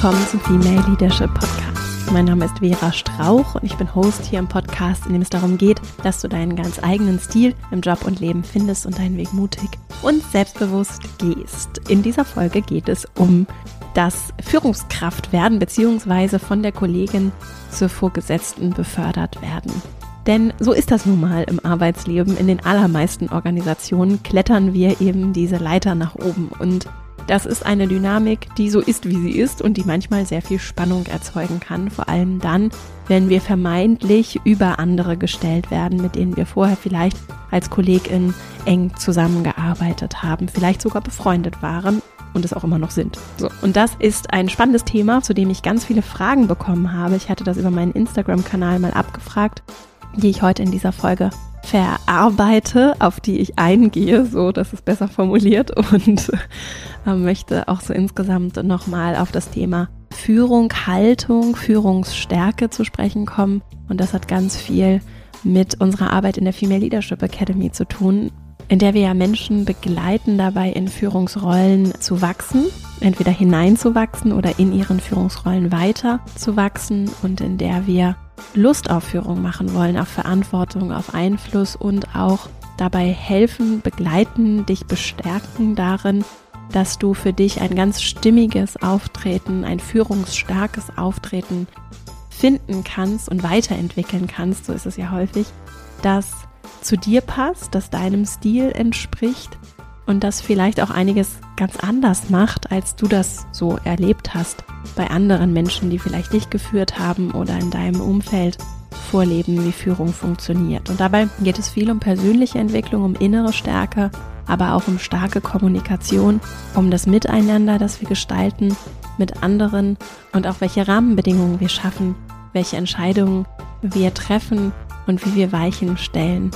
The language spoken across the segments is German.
willkommen zum Female Leadership Podcast. Mein Name ist Vera Strauch und ich bin Host hier im Podcast, in dem es darum geht, dass du deinen ganz eigenen Stil im Job und Leben findest und deinen Weg mutig und selbstbewusst gehst. In dieser Folge geht es um das Führungskraft werden bzw. von der Kollegin zur Vorgesetzten befördert werden. Denn so ist das nun mal im Arbeitsleben. In den allermeisten Organisationen klettern wir eben diese Leiter nach oben. Und das ist eine Dynamik, die so ist, wie sie ist und die manchmal sehr viel Spannung erzeugen kann. Vor allem dann, wenn wir vermeintlich über andere gestellt werden, mit denen wir vorher vielleicht als Kollegin eng zusammengearbeitet haben, vielleicht sogar befreundet waren und es auch immer noch sind. So, und das ist ein spannendes Thema, zu dem ich ganz viele Fragen bekommen habe. Ich hatte das über meinen Instagram-Kanal mal abgefragt die ich heute in dieser Folge verarbeite, auf die ich eingehe, so dass es besser formuliert und äh, möchte auch so insgesamt nochmal auf das Thema Führung, Haltung, Führungsstärke zu sprechen kommen. Und das hat ganz viel mit unserer Arbeit in der Female Leadership Academy zu tun, in der wir ja Menschen begleiten dabei, in Führungsrollen zu wachsen, entweder hineinzuwachsen oder in ihren Führungsrollen weiter zu wachsen und in der wir Lust auf Führung machen wollen, auf Verantwortung, auf Einfluss und auch dabei helfen, begleiten, dich bestärken darin, dass du für dich ein ganz stimmiges Auftreten, ein führungsstarkes Auftreten finden kannst und weiterentwickeln kannst, so ist es ja häufig, das zu dir passt, das deinem Stil entspricht und das vielleicht auch einiges ganz anders macht, als du das so erlebt hast bei anderen Menschen, die vielleicht dich geführt haben oder in deinem Umfeld vorleben, wie Führung funktioniert. Und dabei geht es viel um persönliche Entwicklung, um innere Stärke, aber auch um starke Kommunikation, um das Miteinander, das wir gestalten mit anderen und auch welche Rahmenbedingungen wir schaffen, welche Entscheidungen wir treffen und wie wir Weichen stellen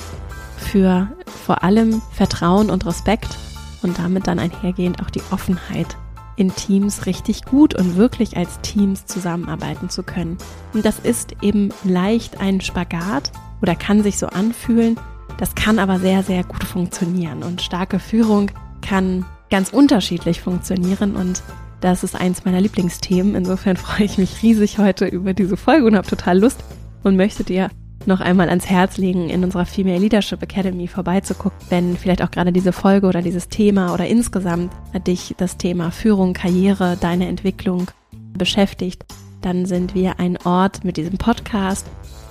für vor allem Vertrauen und Respekt und damit dann einhergehend auch die Offenheit in Teams richtig gut und wirklich als Teams zusammenarbeiten zu können. Und das ist eben leicht ein Spagat oder kann sich so anfühlen. Das kann aber sehr, sehr gut funktionieren und starke Führung kann ganz unterschiedlich funktionieren und das ist eins meiner Lieblingsthemen. Insofern freue ich mich riesig heute über diese Folge und habe total Lust und möchte dir noch einmal ans Herz legen, in unserer Female Leadership Academy vorbeizugucken, wenn vielleicht auch gerade diese Folge oder dieses Thema oder insgesamt dich das Thema Führung, Karriere, deine Entwicklung beschäftigt, dann sind wir ein Ort mit diesem Podcast,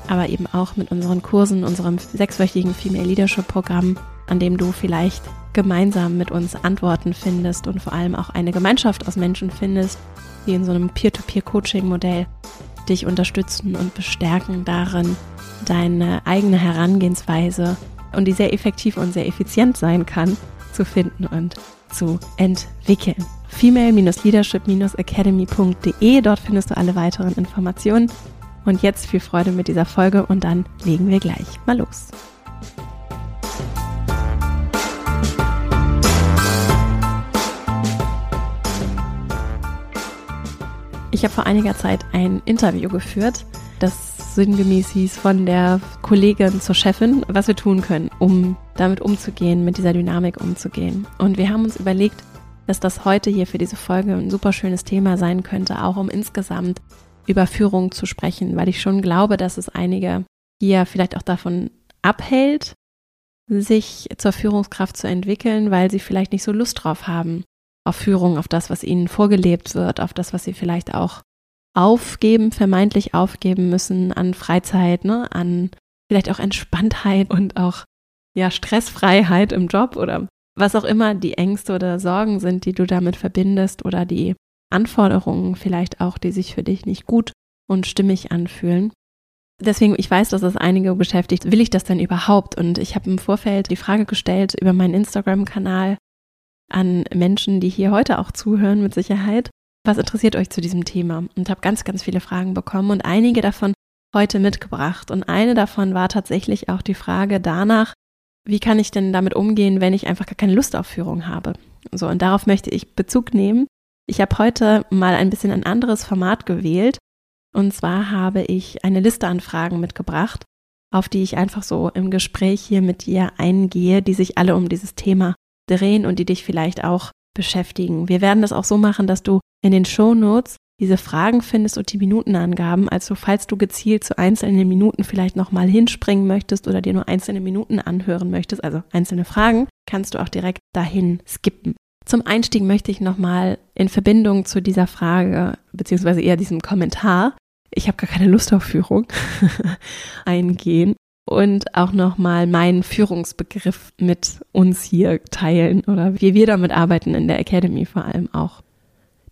aber eben auch mit unseren Kursen, unserem sechswöchigen Female Leadership Programm, an dem du vielleicht gemeinsam mit uns Antworten findest und vor allem auch eine Gemeinschaft aus Menschen findest, die in so einem Peer-to-Peer-Coaching-Modell dich unterstützen und bestärken darin, deine eigene Herangehensweise und die sehr effektiv und sehr effizient sein kann, zu finden und zu entwickeln. Female-leadership-academy.de, dort findest du alle weiteren Informationen. Und jetzt viel Freude mit dieser Folge und dann legen wir gleich mal los. Ich habe vor einiger Zeit ein Interview geführt, das sinngemäß hieß von der Kollegin zur Chefin, was wir tun können, um damit umzugehen, mit dieser Dynamik umzugehen. Und wir haben uns überlegt, dass das heute hier für diese Folge ein super schönes Thema sein könnte, auch um insgesamt über Führung zu sprechen, weil ich schon glaube, dass es einige hier vielleicht auch davon abhält, sich zur Führungskraft zu entwickeln, weil sie vielleicht nicht so Lust drauf haben, auf Führung, auf das, was ihnen vorgelebt wird, auf das, was sie vielleicht auch aufgeben, vermeintlich aufgeben müssen an Freizeit, ne, an vielleicht auch Entspanntheit und auch ja Stressfreiheit im Job oder was auch immer die Ängste oder Sorgen sind, die du damit verbindest oder die Anforderungen vielleicht auch, die sich für dich nicht gut und stimmig anfühlen. Deswegen, ich weiß, dass es einige beschäftigt. Will ich das denn überhaupt? Und ich habe im Vorfeld die Frage gestellt über meinen Instagram-Kanal, an Menschen, die hier heute auch zuhören, mit Sicherheit. Was interessiert euch zu diesem Thema? Und habe ganz, ganz viele Fragen bekommen und einige davon heute mitgebracht. Und eine davon war tatsächlich auch die Frage danach, wie kann ich denn damit umgehen, wenn ich einfach gar keine Lust auf Führung habe? So, und darauf möchte ich Bezug nehmen. Ich habe heute mal ein bisschen ein anderes Format gewählt. Und zwar habe ich eine Liste an Fragen mitgebracht, auf die ich einfach so im Gespräch hier mit dir eingehe, die sich alle um dieses Thema drehen und die dich vielleicht auch beschäftigen. Wir werden das auch so machen, dass du in den Show Notes diese Fragen findest und die Minutenangaben. Also falls du gezielt zu einzelnen Minuten vielleicht nochmal hinspringen möchtest oder dir nur einzelne Minuten anhören möchtest, also einzelne Fragen, kannst du auch direkt dahin skippen. Zum Einstieg möchte ich nochmal in Verbindung zu dieser Frage, beziehungsweise eher diesem Kommentar, ich habe gar keine Lust auf Führung, eingehen und auch nochmal meinen Führungsbegriff mit uns hier teilen oder wie wir damit arbeiten in der Academy vor allem auch.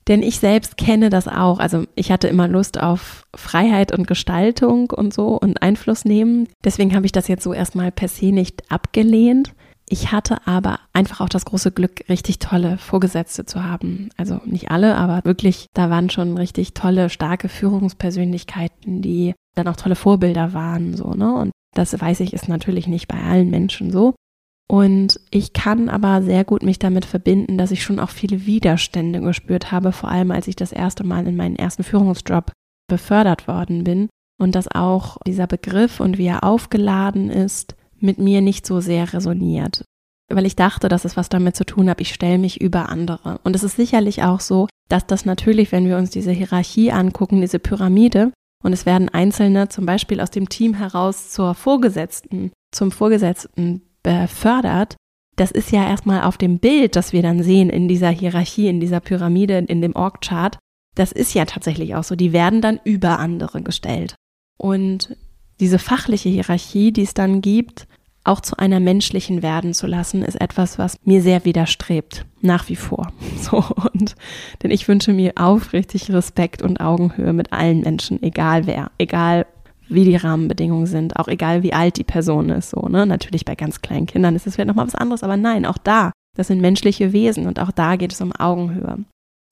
Denn ich selbst kenne das auch. Also ich hatte immer Lust auf Freiheit und Gestaltung und so und Einfluss nehmen. Deswegen habe ich das jetzt so erstmal per se nicht abgelehnt. Ich hatte aber einfach auch das große Glück, richtig tolle Vorgesetzte zu haben. Also nicht alle, aber wirklich, da waren schon richtig tolle, starke Führungspersönlichkeiten, die dann auch tolle Vorbilder waren, so, ne? Und das weiß ich, ist natürlich nicht bei allen Menschen so. Und ich kann aber sehr gut mich damit verbinden, dass ich schon auch viele Widerstände gespürt habe, vor allem als ich das erste Mal in meinen ersten Führungsjob befördert worden bin und dass auch dieser Begriff und wie er aufgeladen ist, mit mir nicht so sehr resoniert. Weil ich dachte, dass es was damit zu tun hat, ich stelle mich über andere. Und es ist sicherlich auch so, dass das natürlich, wenn wir uns diese Hierarchie angucken, diese Pyramide, und es werden Einzelne zum Beispiel aus dem Team heraus zur Vorgesetzten, zum Vorgesetzten befördert, das ist ja erstmal auf dem Bild, das wir dann sehen in dieser Hierarchie, in dieser Pyramide, in dem Org-Chart. Das ist ja tatsächlich auch so. Die werden dann über andere gestellt. Und diese fachliche Hierarchie, die es dann gibt, auch zu einer menschlichen werden zu lassen, ist etwas, was mir sehr widerstrebt. Nach wie vor. So. Und, denn ich wünsche mir aufrichtig Respekt und Augenhöhe mit allen Menschen, egal wer, egal wie die Rahmenbedingungen sind, auch egal wie alt die Person ist, so, ne? Natürlich bei ganz kleinen Kindern ist es vielleicht nochmal was anderes, aber nein, auch da, das sind menschliche Wesen und auch da geht es um Augenhöhe.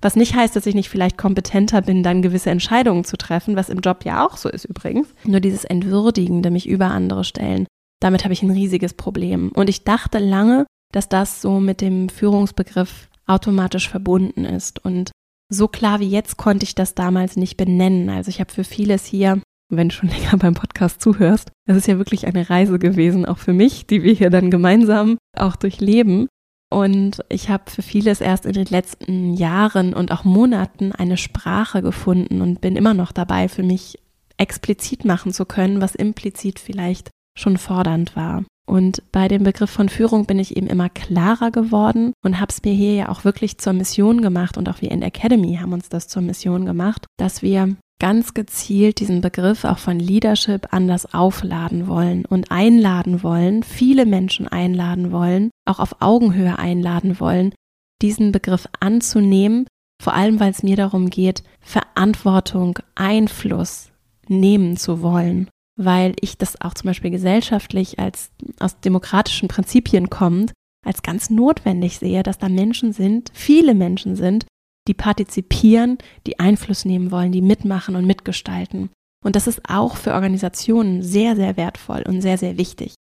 Was nicht heißt, dass ich nicht vielleicht kompetenter bin, dann gewisse Entscheidungen zu treffen, was im Job ja auch so ist übrigens. Nur dieses Entwürdigende, mich über andere stellen, damit habe ich ein riesiges Problem. Und ich dachte lange, dass das so mit dem Führungsbegriff automatisch verbunden ist. Und so klar wie jetzt konnte ich das damals nicht benennen. Also ich habe für vieles hier wenn du schon länger beim Podcast zuhörst. Das ist ja wirklich eine Reise gewesen, auch für mich, die wir hier dann gemeinsam auch durchleben. Und ich habe für vieles erst in den letzten Jahren und auch Monaten eine Sprache gefunden und bin immer noch dabei, für mich explizit machen zu können, was implizit vielleicht schon fordernd war. Und bei dem Begriff von Führung bin ich eben immer klarer geworden und habe es mir hier ja auch wirklich zur Mission gemacht und auch wir in der Academy haben uns das zur Mission gemacht, dass wir ganz gezielt diesen Begriff auch von Leadership anders aufladen wollen und einladen wollen, viele Menschen einladen wollen, auch auf Augenhöhe einladen wollen, diesen Begriff anzunehmen, vor allem weil es mir darum geht, Verantwortung, Einfluss nehmen zu wollen, weil ich das auch zum Beispiel gesellschaftlich als aus demokratischen Prinzipien kommend als ganz notwendig sehe, dass da Menschen sind, viele Menschen sind, die partizipieren, die Einfluss nehmen wollen, die mitmachen und mitgestalten. Und das ist auch für Organisationen sehr, sehr wertvoll und sehr, sehr wichtig.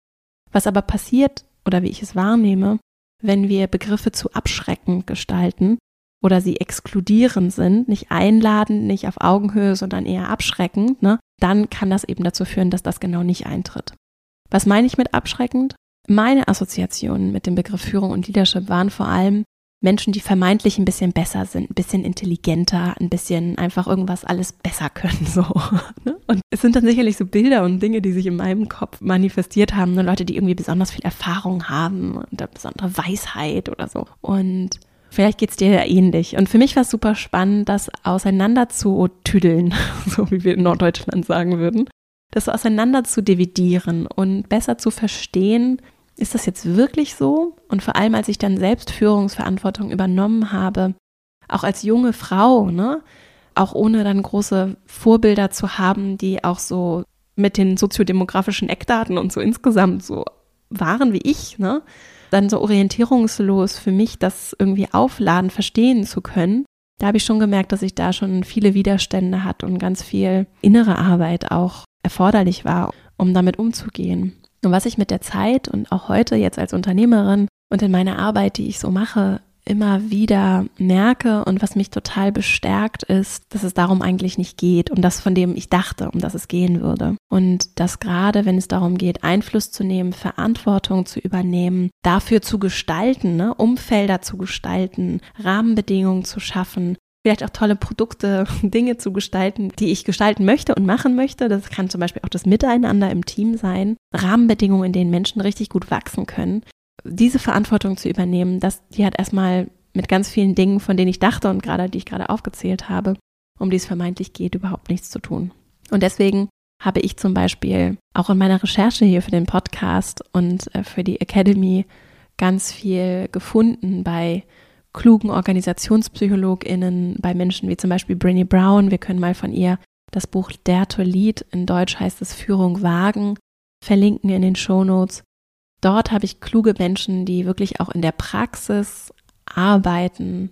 Was aber passiert, oder wie ich es wahrnehme, wenn wir Begriffe zu abschreckend gestalten oder sie exkludierend sind, nicht einladend, nicht auf Augenhöhe, sondern eher abschreckend, ne, dann kann das eben dazu führen, dass das genau nicht eintritt. Was meine ich mit abschreckend? Meine Assoziationen mit dem Begriff Führung und Leadership waren vor allem Menschen, die vermeintlich ein bisschen besser sind, ein bisschen intelligenter, ein bisschen einfach irgendwas alles besser können, so. Ne? Und es sind dann sicherlich so Bilder und Dinge, die sich in meinem Kopf manifestiert haben, ne? Leute, die irgendwie besonders viel Erfahrung haben und eine besondere Weisheit oder so. Und vielleicht geht es dir ja ähnlich. Und für mich war es super spannend, das auseinander zu tüdeln, so wie wir in Norddeutschland sagen würden. Das auseinander zu dividieren und besser zu verstehen, ist das jetzt wirklich so? Und vor allem, als ich dann selbst Führungsverantwortung übernommen habe, auch als junge Frau, ne, auch ohne dann große Vorbilder zu haben, die auch so mit den soziodemografischen Eckdaten und so insgesamt so waren wie ich, ne, dann so orientierungslos für mich das irgendwie aufladen, verstehen zu können. Da habe ich schon gemerkt, dass ich da schon viele Widerstände hatte und ganz viel innere Arbeit auch erforderlich war, um damit umzugehen. Und was ich mit der Zeit und auch heute jetzt als Unternehmerin und in meiner Arbeit, die ich so mache, immer wieder merke und was mich total bestärkt ist, dass es darum eigentlich nicht geht, um das, von dem ich dachte, um das es gehen würde. Und dass gerade, wenn es darum geht, Einfluss zu nehmen, Verantwortung zu übernehmen, dafür zu gestalten, ne, Umfelder zu gestalten, Rahmenbedingungen zu schaffen, vielleicht auch tolle Produkte, Dinge zu gestalten, die ich gestalten möchte und machen möchte. Das kann zum Beispiel auch das Miteinander im Team sein, Rahmenbedingungen, in denen Menschen richtig gut wachsen können. Diese Verantwortung zu übernehmen, das, die hat erstmal mit ganz vielen Dingen, von denen ich dachte und gerade, die ich gerade aufgezählt habe, um die es vermeintlich geht, überhaupt nichts zu tun. Und deswegen habe ich zum Beispiel auch in meiner Recherche hier für den Podcast und äh, für die Academy ganz viel gefunden bei klugen OrganisationspsychologInnen, bei Menschen wie zum Beispiel Brinny Brown. Wir können mal von ihr das Buch Der to Lead, in Deutsch heißt es Führung wagen, verlinken in den Show Notes. Dort habe ich kluge Menschen, die wirklich auch in der Praxis arbeiten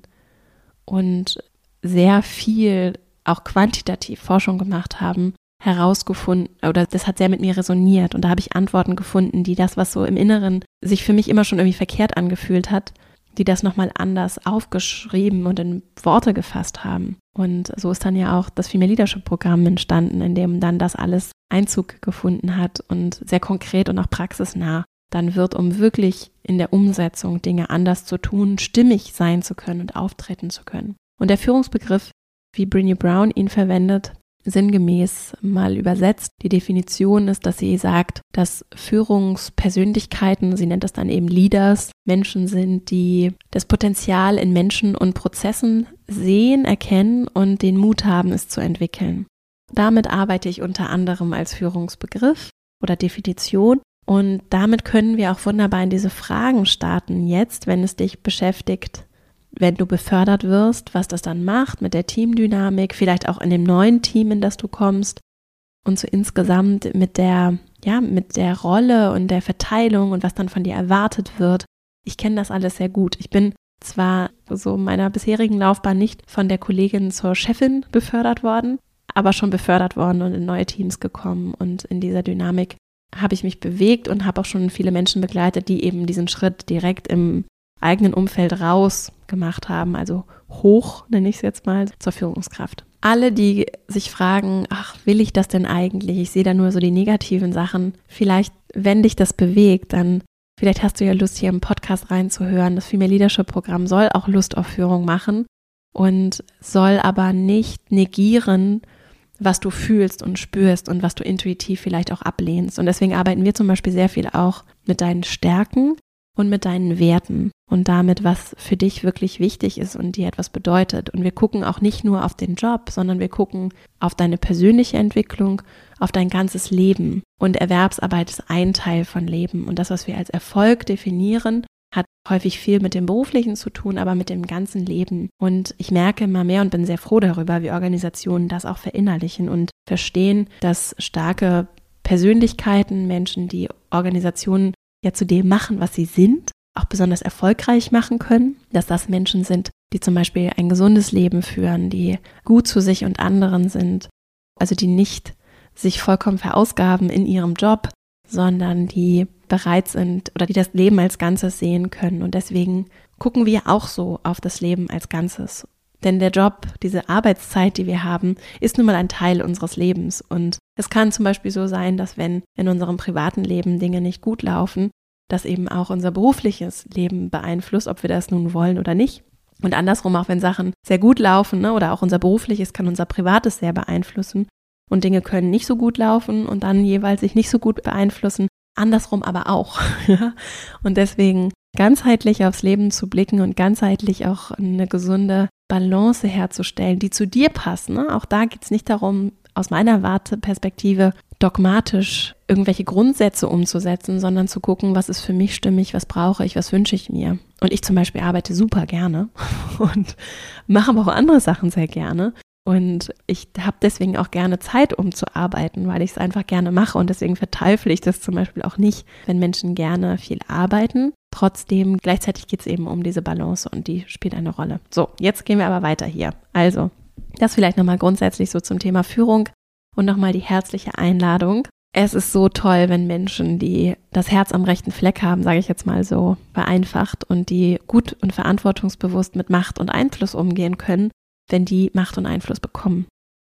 und sehr viel auch quantitativ Forschung gemacht haben, herausgefunden oder das hat sehr mit mir resoniert und da habe ich Antworten gefunden, die das, was so im Inneren sich für mich immer schon irgendwie verkehrt angefühlt hat, die das nochmal anders aufgeschrieben und in Worte gefasst haben. Und so ist dann ja auch das Female Leadership Programm entstanden, in dem dann das alles Einzug gefunden hat und sehr konkret und auch praxisnah dann wird, um wirklich in der Umsetzung Dinge anders zu tun, stimmig sein zu können und auftreten zu können. Und der Führungsbegriff, wie Brinny Brown ihn verwendet, sinngemäß mal übersetzt. Die Definition ist, dass sie sagt, dass Führungspersönlichkeiten, sie nennt das dann eben Leaders, Menschen sind, die das Potenzial in Menschen und Prozessen sehen, erkennen und den Mut haben, es zu entwickeln. Damit arbeite ich unter anderem als Führungsbegriff oder Definition und damit können wir auch wunderbar in diese Fragen starten jetzt, wenn es dich beschäftigt, wenn du befördert wirst, was das dann macht mit der Teamdynamik, vielleicht auch in dem neuen Team, in das du kommst und so insgesamt mit der, ja, mit der Rolle und der Verteilung und was dann von dir erwartet wird. Ich kenne das alles sehr gut. Ich bin zwar so meiner bisherigen Laufbahn nicht von der Kollegin zur Chefin befördert worden, aber schon befördert worden und in neue Teams gekommen und in dieser Dynamik habe ich mich bewegt und habe auch schon viele Menschen begleitet, die eben diesen Schritt direkt im eigenen Umfeld raus gemacht haben, also hoch, nenne ich es jetzt mal, zur Führungskraft. Alle, die sich fragen, ach, will ich das denn eigentlich? Ich sehe da nur so die negativen Sachen. Vielleicht, wenn dich das bewegt, dann vielleicht hast du ja Lust, hier im Podcast reinzuhören. Das Female Leadership Programm soll auch Lust auf Führung machen und soll aber nicht negieren, was du fühlst und spürst und was du intuitiv vielleicht auch ablehnst. Und deswegen arbeiten wir zum Beispiel sehr viel auch mit deinen Stärken und mit deinen Werten und damit, was für dich wirklich wichtig ist und dir etwas bedeutet. Und wir gucken auch nicht nur auf den Job, sondern wir gucken auf deine persönliche Entwicklung, auf dein ganzes Leben. Und Erwerbsarbeit ist ein Teil von Leben. Und das, was wir als Erfolg definieren, hat häufig viel mit dem Beruflichen zu tun, aber mit dem ganzen Leben. Und ich merke immer mehr und bin sehr froh darüber, wie Organisationen das auch verinnerlichen und verstehen, dass starke Persönlichkeiten, Menschen, die Organisationen ja zu dem machen, was sie sind, auch besonders erfolgreich machen können, dass das Menschen sind, die zum Beispiel ein gesundes Leben führen, die gut zu sich und anderen sind, also die nicht sich vollkommen verausgaben in ihrem Job, sondern die bereit sind oder die das Leben als Ganzes sehen können. Und deswegen gucken wir auch so auf das Leben als Ganzes. Denn der Job, diese Arbeitszeit, die wir haben, ist nun mal ein Teil unseres Lebens. Und es kann zum Beispiel so sein, dass wenn in unserem privaten Leben Dinge nicht gut laufen, das eben auch unser berufliches Leben beeinflusst, ob wir das nun wollen oder nicht. Und andersrum, auch wenn Sachen sehr gut laufen ne, oder auch unser berufliches, kann unser privates sehr beeinflussen. Und Dinge können nicht so gut laufen und dann jeweils sich nicht so gut beeinflussen andersrum aber auch. und deswegen ganzheitlich aufs Leben zu blicken und ganzheitlich auch eine gesunde Balance herzustellen, die zu dir passt. Ne? Auch da geht es nicht darum, aus meiner Warteperspektive dogmatisch irgendwelche Grundsätze umzusetzen, sondern zu gucken, was ist für mich stimmig, was brauche ich, was wünsche ich mir. Und ich zum Beispiel arbeite super gerne und mache aber auch andere Sachen sehr gerne. Und ich habe deswegen auch gerne Zeit, um zu arbeiten, weil ich es einfach gerne mache. Und deswegen verteufle ich das zum Beispiel auch nicht, wenn Menschen gerne viel arbeiten. Trotzdem, gleichzeitig geht es eben um diese Balance und die spielt eine Rolle. So, jetzt gehen wir aber weiter hier. Also, das vielleicht nochmal grundsätzlich so zum Thema Führung und nochmal die herzliche Einladung. Es ist so toll, wenn Menschen, die das Herz am rechten Fleck haben, sage ich jetzt mal so vereinfacht, und die gut und verantwortungsbewusst mit Macht und Einfluss umgehen können, wenn die Macht und Einfluss bekommen.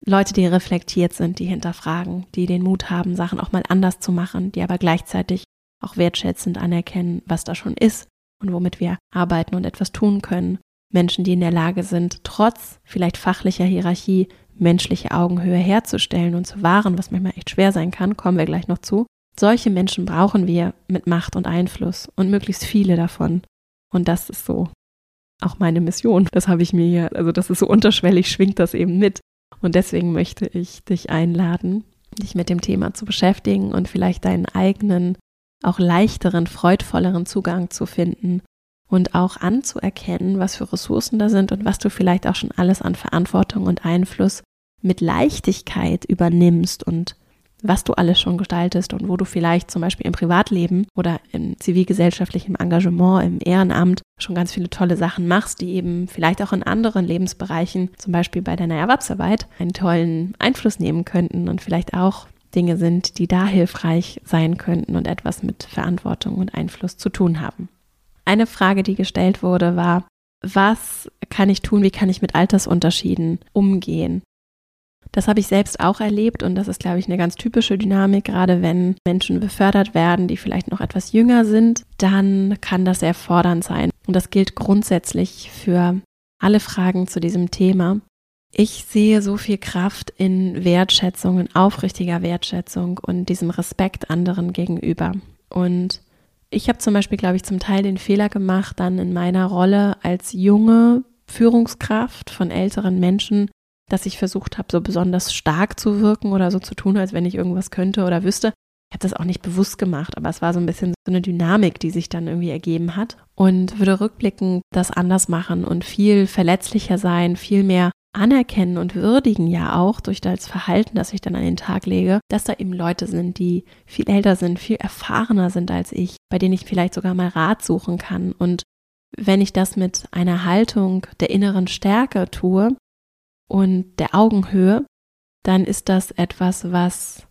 Leute, die reflektiert sind, die hinterfragen, die den Mut haben, Sachen auch mal anders zu machen, die aber gleichzeitig auch wertschätzend anerkennen, was da schon ist und womit wir arbeiten und etwas tun können. Menschen, die in der Lage sind, trotz vielleicht fachlicher Hierarchie menschliche Augenhöhe herzustellen und zu wahren, was manchmal echt schwer sein kann, kommen wir gleich noch zu. Solche Menschen brauchen wir mit Macht und Einfluss und möglichst viele davon. Und das ist so auch meine Mission. Das habe ich mir hier, also das ist so unterschwellig, schwingt das eben mit. Und deswegen möchte ich dich einladen, dich mit dem Thema zu beschäftigen und vielleicht deinen eigenen, auch leichteren, freudvolleren Zugang zu finden und auch anzuerkennen, was für Ressourcen da sind und was du vielleicht auch schon alles an Verantwortung und Einfluss mit Leichtigkeit übernimmst und was du alles schon gestaltest und wo du vielleicht zum Beispiel im Privatleben oder im zivilgesellschaftlichen Engagement, im Ehrenamt schon ganz viele tolle Sachen machst, die eben vielleicht auch in anderen Lebensbereichen, zum Beispiel bei deiner Erwerbsarbeit, einen tollen Einfluss nehmen könnten und vielleicht auch Dinge sind, die da hilfreich sein könnten und etwas mit Verantwortung und Einfluss zu tun haben. Eine Frage, die gestellt wurde, war, was kann ich tun, wie kann ich mit Altersunterschieden umgehen? Das habe ich selbst auch erlebt und das ist, glaube ich, eine ganz typische Dynamik. Gerade wenn Menschen befördert werden, die vielleicht noch etwas jünger sind, dann kann das sehr fordernd sein. Und das gilt grundsätzlich für alle Fragen zu diesem Thema. Ich sehe so viel Kraft in Wertschätzung, in aufrichtiger Wertschätzung und diesem Respekt anderen gegenüber. Und ich habe zum Beispiel, glaube ich, zum Teil den Fehler gemacht, dann in meiner Rolle als junge Führungskraft von älteren Menschen, dass ich versucht habe, so besonders stark zu wirken oder so zu tun, als wenn ich irgendwas könnte oder wüsste. Ich habe das auch nicht bewusst gemacht, aber es war so ein bisschen so eine Dynamik, die sich dann irgendwie ergeben hat und würde rückblickend das anders machen und viel verletzlicher sein, viel mehr anerkennen und würdigen ja auch durch das Verhalten, das ich dann an den Tag lege, dass da eben Leute sind, die viel älter sind, viel erfahrener sind als ich, bei denen ich vielleicht sogar mal Rat suchen kann. Und wenn ich das mit einer Haltung der inneren Stärke tue und der Augenhöhe, dann ist das etwas, was,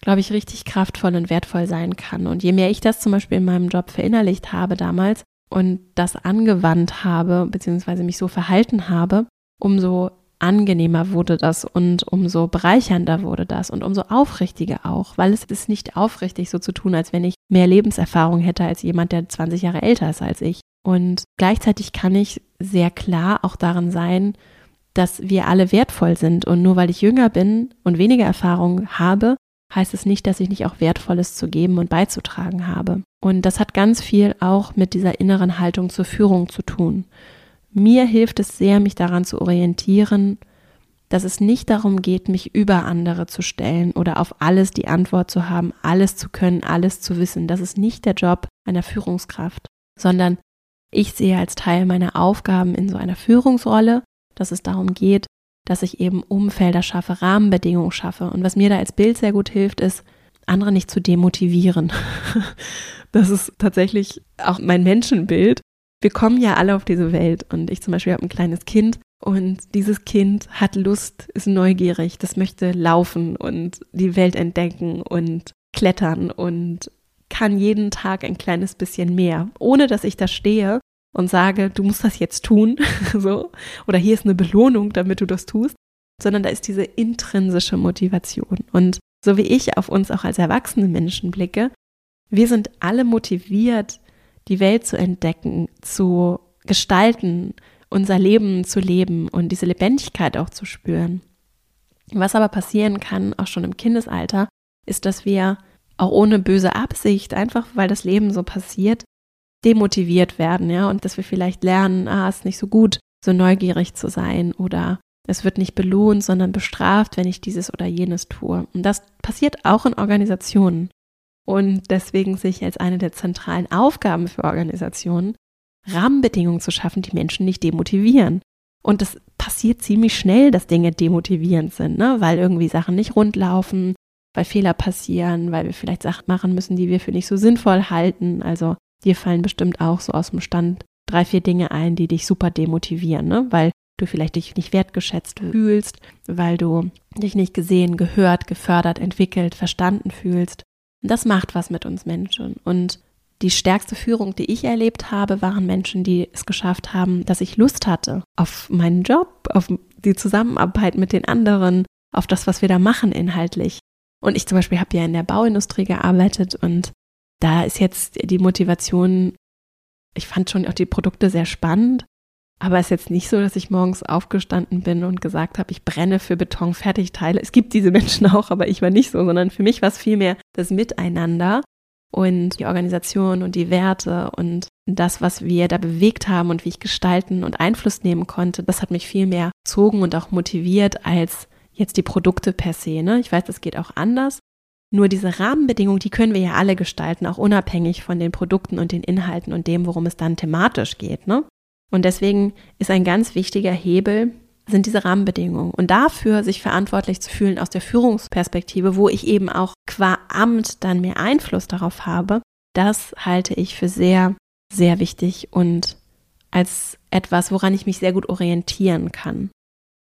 glaube ich, richtig kraftvoll und wertvoll sein kann. Und je mehr ich das zum Beispiel in meinem Job verinnerlicht habe damals und das angewandt habe, beziehungsweise mich so verhalten habe, umso angenehmer wurde das und umso bereichernder wurde das und umso aufrichtiger auch, weil es ist nicht aufrichtig so zu tun, als wenn ich mehr Lebenserfahrung hätte als jemand, der 20 Jahre älter ist als ich. Und gleichzeitig kann ich sehr klar auch darin sein, dass wir alle wertvoll sind und nur weil ich jünger bin und weniger Erfahrung habe, heißt es nicht, dass ich nicht auch Wertvolles zu geben und beizutragen habe. Und das hat ganz viel auch mit dieser inneren Haltung zur Führung zu tun. Mir hilft es sehr, mich daran zu orientieren, dass es nicht darum geht, mich über andere zu stellen oder auf alles die Antwort zu haben, alles zu können, alles zu wissen. Das ist nicht der Job einer Führungskraft, sondern ich sehe als Teil meiner Aufgaben in so einer Führungsrolle, dass es darum geht, dass ich eben Umfelder schaffe, Rahmenbedingungen schaffe. Und was mir da als Bild sehr gut hilft, ist, andere nicht zu demotivieren. Das ist tatsächlich auch mein Menschenbild wir kommen ja alle auf diese Welt und ich zum Beispiel habe ein kleines Kind und dieses Kind hat Lust, ist neugierig, das möchte laufen und die Welt entdecken und klettern und kann jeden Tag ein kleines bisschen mehr, ohne dass ich da stehe und sage, du musst das jetzt tun, so, oder hier ist eine Belohnung, damit du das tust, sondern da ist diese intrinsische Motivation. Und so wie ich auf uns auch als erwachsene Menschen blicke, wir sind alle motiviert, die Welt zu entdecken, zu gestalten, unser Leben zu leben und diese Lebendigkeit auch zu spüren. Was aber passieren kann, auch schon im Kindesalter, ist, dass wir auch ohne böse Absicht, einfach weil das Leben so passiert, demotiviert werden, ja, und dass wir vielleicht lernen, ah, ist nicht so gut, so neugierig zu sein oder es wird nicht belohnt, sondern bestraft, wenn ich dieses oder jenes tue. Und das passiert auch in Organisationen. Und deswegen sehe ich als eine der zentralen Aufgaben für Organisationen, Rahmenbedingungen zu schaffen, die Menschen nicht demotivieren. Und das passiert ziemlich schnell, dass Dinge demotivierend sind, ne? weil irgendwie Sachen nicht rund laufen, weil Fehler passieren, weil wir vielleicht Sachen machen müssen, die wir für nicht so sinnvoll halten. Also dir fallen bestimmt auch so aus dem Stand drei, vier Dinge ein, die dich super demotivieren, ne? weil du vielleicht dich nicht wertgeschätzt fühlst, weil du dich nicht gesehen, gehört, gefördert, entwickelt, verstanden fühlst das macht was mit uns Menschen. Und die stärkste Führung, die ich erlebt habe, waren Menschen, die es geschafft haben, dass ich Lust hatte auf meinen Job, auf die Zusammenarbeit mit den anderen, auf das, was wir da machen inhaltlich. Und ich zum Beispiel habe ja in der Bauindustrie gearbeitet und da ist jetzt die Motivation, ich fand schon auch die Produkte sehr spannend, Aber es ist jetzt nicht so, dass ich morgens aufgestanden bin und gesagt habe, ich brenne für Betonfertigteile. Es gibt diese Menschen auch, aber ich war nicht so, sondern für mich war es vielmehr das Miteinander und die Organisation und die Werte und das, was wir da bewegt haben und wie ich gestalten und Einfluss nehmen konnte. Das hat mich viel mehr gezogen und auch motiviert als jetzt die Produkte per se. Ne? Ich weiß, das geht auch anders. Nur diese Rahmenbedingungen, die können wir ja alle gestalten, auch unabhängig von den Produkten und den Inhalten und dem, worum es dann thematisch geht. Ne? Und deswegen ist ein ganz wichtiger Hebel, sind diese Rahmenbedingungen. Und dafür sich verantwortlich zu fühlen aus der Führungsperspektive, wo ich eben auch qua Amt dann mehr Einfluss darauf habe, das halte ich für sehr, sehr wichtig und als etwas, woran ich mich sehr gut orientieren kann.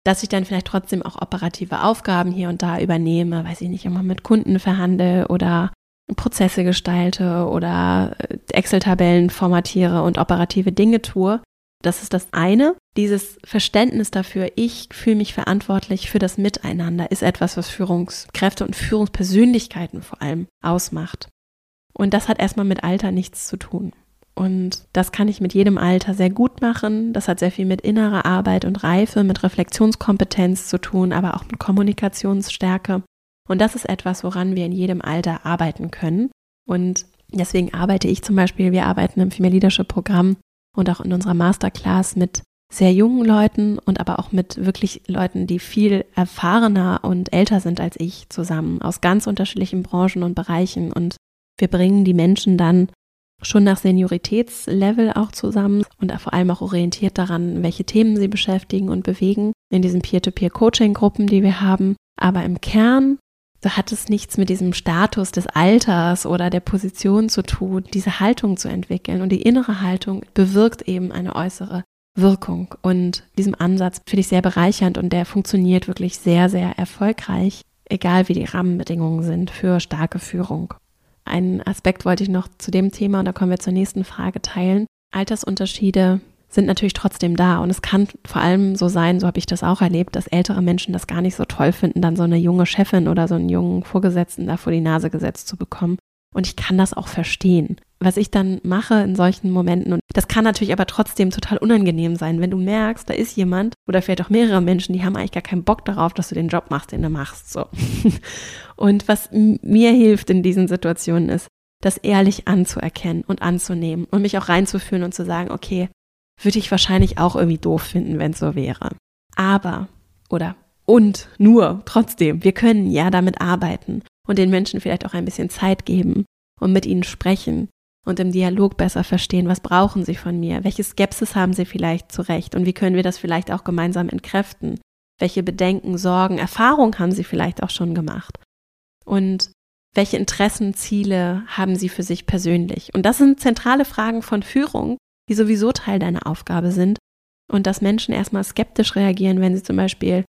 Dass ich dann vielleicht trotzdem auch operative Aufgaben hier und da übernehme, weiß ich nicht, immer mit Kunden verhandle oder Prozesse gestalte oder äh, Excel-Tabellen formatiere und operative Dinge tue. Das ist das eine. Dieses Verständnis dafür, ich fühle mich verantwortlich für das Miteinander, ist etwas, was Führungskräfte und Führungspersönlichkeiten vor allem ausmacht. Und das hat erstmal mit Alter nichts zu tun. Und das kann ich mit jedem Alter sehr gut machen. Das hat sehr viel mit innerer Arbeit und Reife, mit Reflexionskompetenz zu tun, aber auch mit Kommunikationsstärke. Und das ist etwas, woran wir in jedem Alter arbeiten können. Und deswegen arbeite ich zum Beispiel, wir arbeiten im Female Leadership Programm und auch in unserer Masterclass mit sehr jungen Leuten und aber auch mit wirklich Leuten, die viel erfahrener und älter sind als ich zusammen, aus ganz unterschiedlichen Branchen und Bereichen. Und wir bringen die Menschen dann schon nach Senioritätslevel auch zusammen und vor allem auch orientiert daran, welche Themen sie beschäftigen und bewegen in diesen Peer-to-Peer-Coaching-Gruppen, die wir haben. Aber im Kern so hat es nichts mit diesem Status des Alters oder der Position zu tun, diese Haltung zu entwickeln. Und die innere Haltung bewirkt eben eine äußere Wirkung. Und diesen Ansatz finde ich sehr bereichernd und der funktioniert wirklich sehr, sehr erfolgreich, egal wie die Rahmenbedingungen sind für starke Führung. Einen Aspekt wollte ich noch zu dem Thema, und da kommen wir zur nächsten Frage teilen. Altersunterschiede sind natürlich trotzdem da. Und es kann vor allem so sein, so habe ich das auch erlebt, dass ältere Menschen das gar nicht so toll finden, dann so eine junge Chefin oder so einen jungen Vorgesetzten da vor die Nase gesetzt zu bekommen. Und ich kann das auch verstehen. Was ich dann mache in solchen Momenten, und das kann natürlich aber trotzdem total unangenehm sein, wenn du merkst, da ist jemand oder vielleicht auch mehrere Menschen, die haben eigentlich gar keinen Bock darauf, dass du den Job machst, den du machst. So. Und was mir hilft in diesen Situationen ist, das ehrlich anzuerkennen und anzunehmen und mich auch reinzufühlen und zu sagen, okay, würde ich wahrscheinlich auch irgendwie doof finden, wenn es so wäre. Aber oder und nur trotzdem, wir können ja damit arbeiten und den Menschen vielleicht auch ein bisschen Zeit geben und mit ihnen sprechen und im Dialog besser verstehen, was brauchen sie von mir, welche Skepsis haben sie vielleicht zurecht und wie können wir das vielleicht auch gemeinsam entkräften, welche Bedenken, Sorgen, Erfahrungen haben sie vielleicht auch schon gemacht? Und welche Interessen, Ziele haben sie für sich persönlich. Und das sind zentrale Fragen von Führung, die sowieso Teil deiner Aufgabe sind. Und dass Menschen erstmal skeptisch reagieren, wenn sie zum Beispiel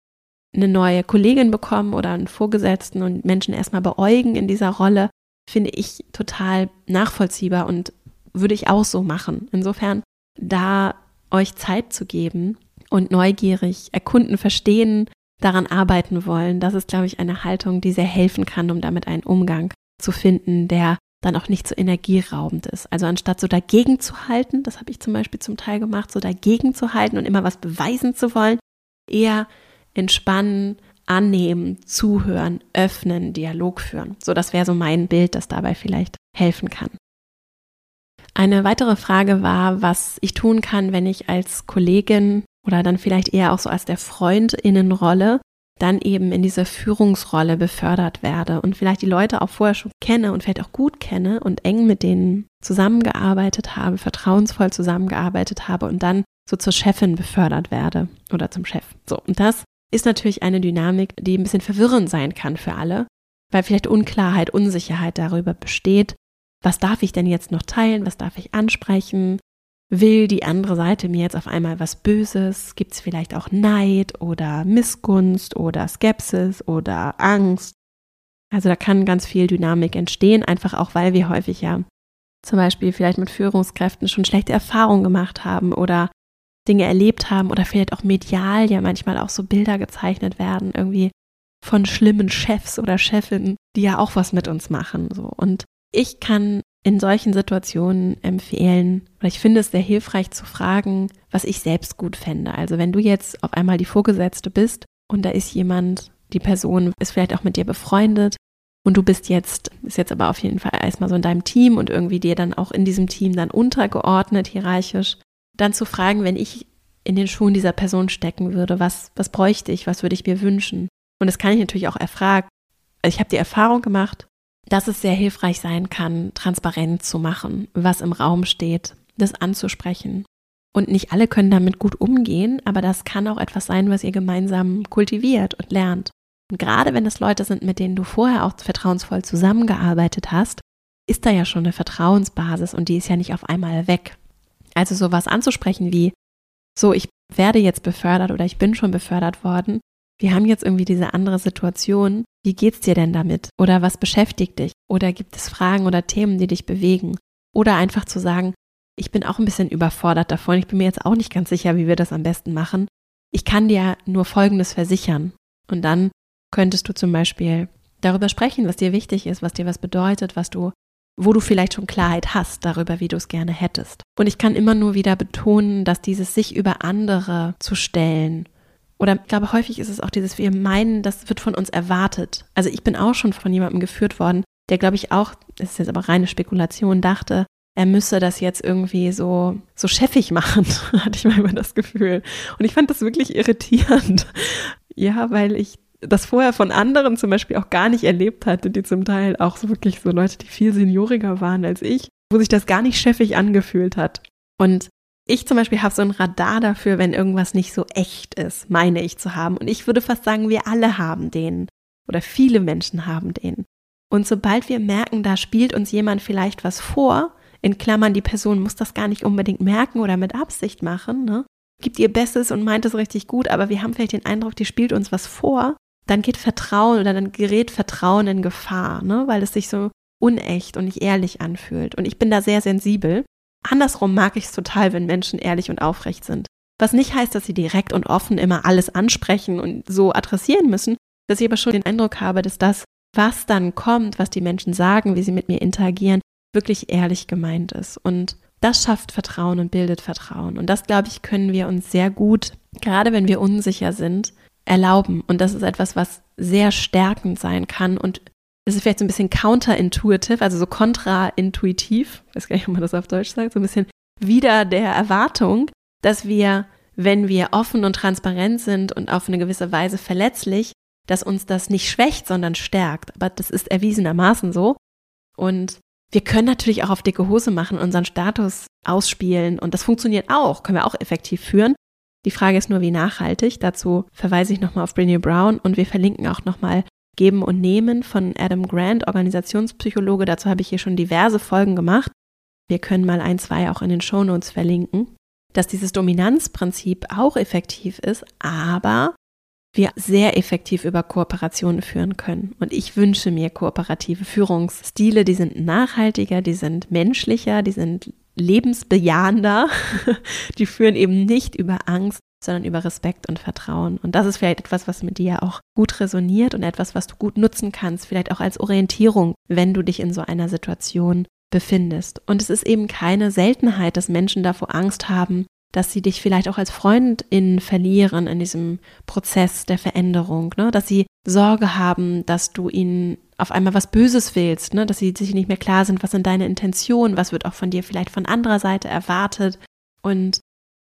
eine neue Kollegin bekommen oder einen Vorgesetzten und Menschen erstmal beäugen in dieser Rolle, finde ich total nachvollziehbar und würde ich auch so machen. Insofern, da euch Zeit zu geben und neugierig erkunden, verstehen, daran arbeiten wollen, das ist, glaube ich, eine Haltung, die sehr helfen kann, um damit einen Umgang zu finden, der dann auch nicht so energieraubend ist. Also anstatt so dagegen zu halten, das habe ich zum Beispiel zum Teil gemacht, so dagegen zu halten und immer was beweisen zu wollen, eher entspannen, annehmen, zuhören, öffnen, Dialog führen. So, das wäre so mein Bild, das dabei vielleicht helfen kann. Eine weitere Frage war, was ich tun kann, wenn ich als Kollegin oder dann vielleicht eher auch so als der Freundinnenrolle dann eben in diese Führungsrolle befördert werde und vielleicht die Leute auch vorher schon kenne und vielleicht auch gut kenne und eng mit denen zusammengearbeitet habe, vertrauensvoll zusammengearbeitet habe und dann so zur Chefin befördert werde oder zum Chef. So, und das ist natürlich eine Dynamik, die ein bisschen verwirrend sein kann für alle, weil vielleicht Unklarheit, Unsicherheit darüber besteht, was darf ich denn jetzt noch teilen, was darf ich ansprechen, Will die andere Seite mir jetzt auf einmal was Böses? Gibt es vielleicht auch Neid oder Missgunst oder Skepsis oder Angst? Also da kann ganz viel Dynamik entstehen, einfach auch weil wir häufig ja zum Beispiel vielleicht mit Führungskräften schon schlechte Erfahrungen gemacht haben oder Dinge erlebt haben oder vielleicht auch medial ja manchmal auch so Bilder gezeichnet werden, irgendwie von schlimmen Chefs oder Chefinnen, die ja auch was mit uns machen. So. Und ich kann in solchen Situationen empfehlen, oder ich finde es sehr hilfreich zu fragen, was ich selbst gut fände. Also wenn du jetzt auf einmal die Vorgesetzte bist und da ist jemand, die Person ist vielleicht auch mit dir befreundet und du bist jetzt, ist jetzt aber auf jeden Fall erstmal so in deinem Team und irgendwie dir dann auch in diesem Team dann untergeordnet, hierarchisch, dann zu fragen, wenn ich in den Schuhen dieser Person stecken würde, was, was bräuchte ich, was würde ich mir wünschen? Und das kann ich natürlich auch erfragen. Ich habe die Erfahrung gemacht, dass es sehr hilfreich sein kann, transparent zu machen, was im Raum steht, das anzusprechen. Und nicht alle können damit gut umgehen, aber das kann auch etwas sein, was ihr gemeinsam kultiviert und lernt. Und gerade wenn es Leute sind, mit denen du vorher auch vertrauensvoll zusammengearbeitet hast, ist da ja schon eine Vertrauensbasis und die ist ja nicht auf einmal weg. Also sowas anzusprechen wie, so, ich werde jetzt befördert oder ich bin schon befördert worden, wir haben jetzt irgendwie diese andere Situation, wie geht's dir denn damit? Oder was beschäftigt dich? Oder gibt es Fragen oder Themen, die dich bewegen? Oder einfach zu sagen, ich bin auch ein bisschen überfordert davon, ich bin mir jetzt auch nicht ganz sicher, wie wir das am besten machen. Ich kann dir nur Folgendes versichern. Und dann könntest du zum Beispiel darüber sprechen, was dir wichtig ist, was dir was bedeutet, was du, wo du vielleicht schon Klarheit hast darüber, wie du es gerne hättest. Und ich kann immer nur wieder betonen, dass dieses sich über andere zu stellen oder ich glaube, häufig ist es auch dieses, wir meinen, das wird von uns erwartet. Also ich bin auch schon von jemandem geführt worden, der, glaube ich, auch, das ist jetzt aber reine Spekulation, dachte, er müsse das jetzt irgendwie so, so chefig machen, hatte ich manchmal das Gefühl. Und ich fand das wirklich irritierend. Ja, weil ich das vorher von anderen zum Beispiel auch gar nicht erlebt hatte, die zum Teil auch so wirklich so Leute, die viel senioriger waren als ich, wo sich das gar nicht chefig angefühlt hat. Und ich zum Beispiel habe so ein Radar dafür, wenn irgendwas nicht so echt ist, meine ich zu haben. Und ich würde fast sagen, wir alle haben den. Oder viele Menschen haben den. Und sobald wir merken, da spielt uns jemand vielleicht was vor, in Klammern, die Person muss das gar nicht unbedingt merken oder mit Absicht machen, ne? gibt ihr Bestes und meint es richtig gut, aber wir haben vielleicht den Eindruck, die spielt uns was vor, dann geht Vertrauen oder dann gerät Vertrauen in Gefahr, ne? weil es sich so unecht und nicht ehrlich anfühlt. Und ich bin da sehr sensibel. Andersrum mag ich es total, wenn Menschen ehrlich und aufrecht sind. Was nicht heißt, dass sie direkt und offen immer alles ansprechen und so adressieren müssen, dass ich aber schon den Eindruck habe, dass das, was dann kommt, was die Menschen sagen, wie sie mit mir interagieren, wirklich ehrlich gemeint ist. Und das schafft Vertrauen und bildet Vertrauen. Und das, glaube ich, können wir uns sehr gut, gerade wenn wir unsicher sind, erlauben. Und das ist etwas, was sehr stärkend sein kann und es ist vielleicht so ein bisschen counterintuitive, also so kontraintuitiv, weiß gar nicht, ob man das auf Deutsch sagt, so ein bisschen wieder der Erwartung, dass wir, wenn wir offen und transparent sind und auf eine gewisse Weise verletzlich, dass uns das nicht schwächt, sondern stärkt. Aber das ist erwiesenermaßen so. Und wir können natürlich auch auf dicke Hose machen, unseren Status ausspielen und das funktioniert auch, können wir auch effektiv führen. Die Frage ist nur, wie nachhaltig. Dazu verweise ich nochmal auf Brené Brown und wir verlinken auch nochmal Geben und Nehmen von Adam Grant, Organisationspsychologe. Dazu habe ich hier schon diverse Folgen gemacht. Wir können mal ein, zwei auch in den Shownotes verlinken, dass dieses Dominanzprinzip auch effektiv ist, aber wir sehr effektiv über Kooperationen führen können. Und ich wünsche mir kooperative Führungsstile, die sind nachhaltiger, die sind menschlicher, die sind lebensbejahender, die führen eben nicht über Angst, sondern über Respekt und Vertrauen. Und das ist vielleicht etwas, was mit dir auch gut resoniert und etwas, was du gut nutzen kannst, vielleicht auch als Orientierung, wenn du dich in so einer Situation befindest. Und es ist eben keine Seltenheit, dass Menschen davor Angst haben, dass sie dich vielleicht auch als Freundin verlieren in diesem Prozess der Veränderung, ne? dass sie Sorge haben, dass du ihnen auf einmal was Böses willst, ne? dass sie sich nicht mehr klar sind, was sind deine Intentionen, was wird auch von dir vielleicht von anderer Seite erwartet. Und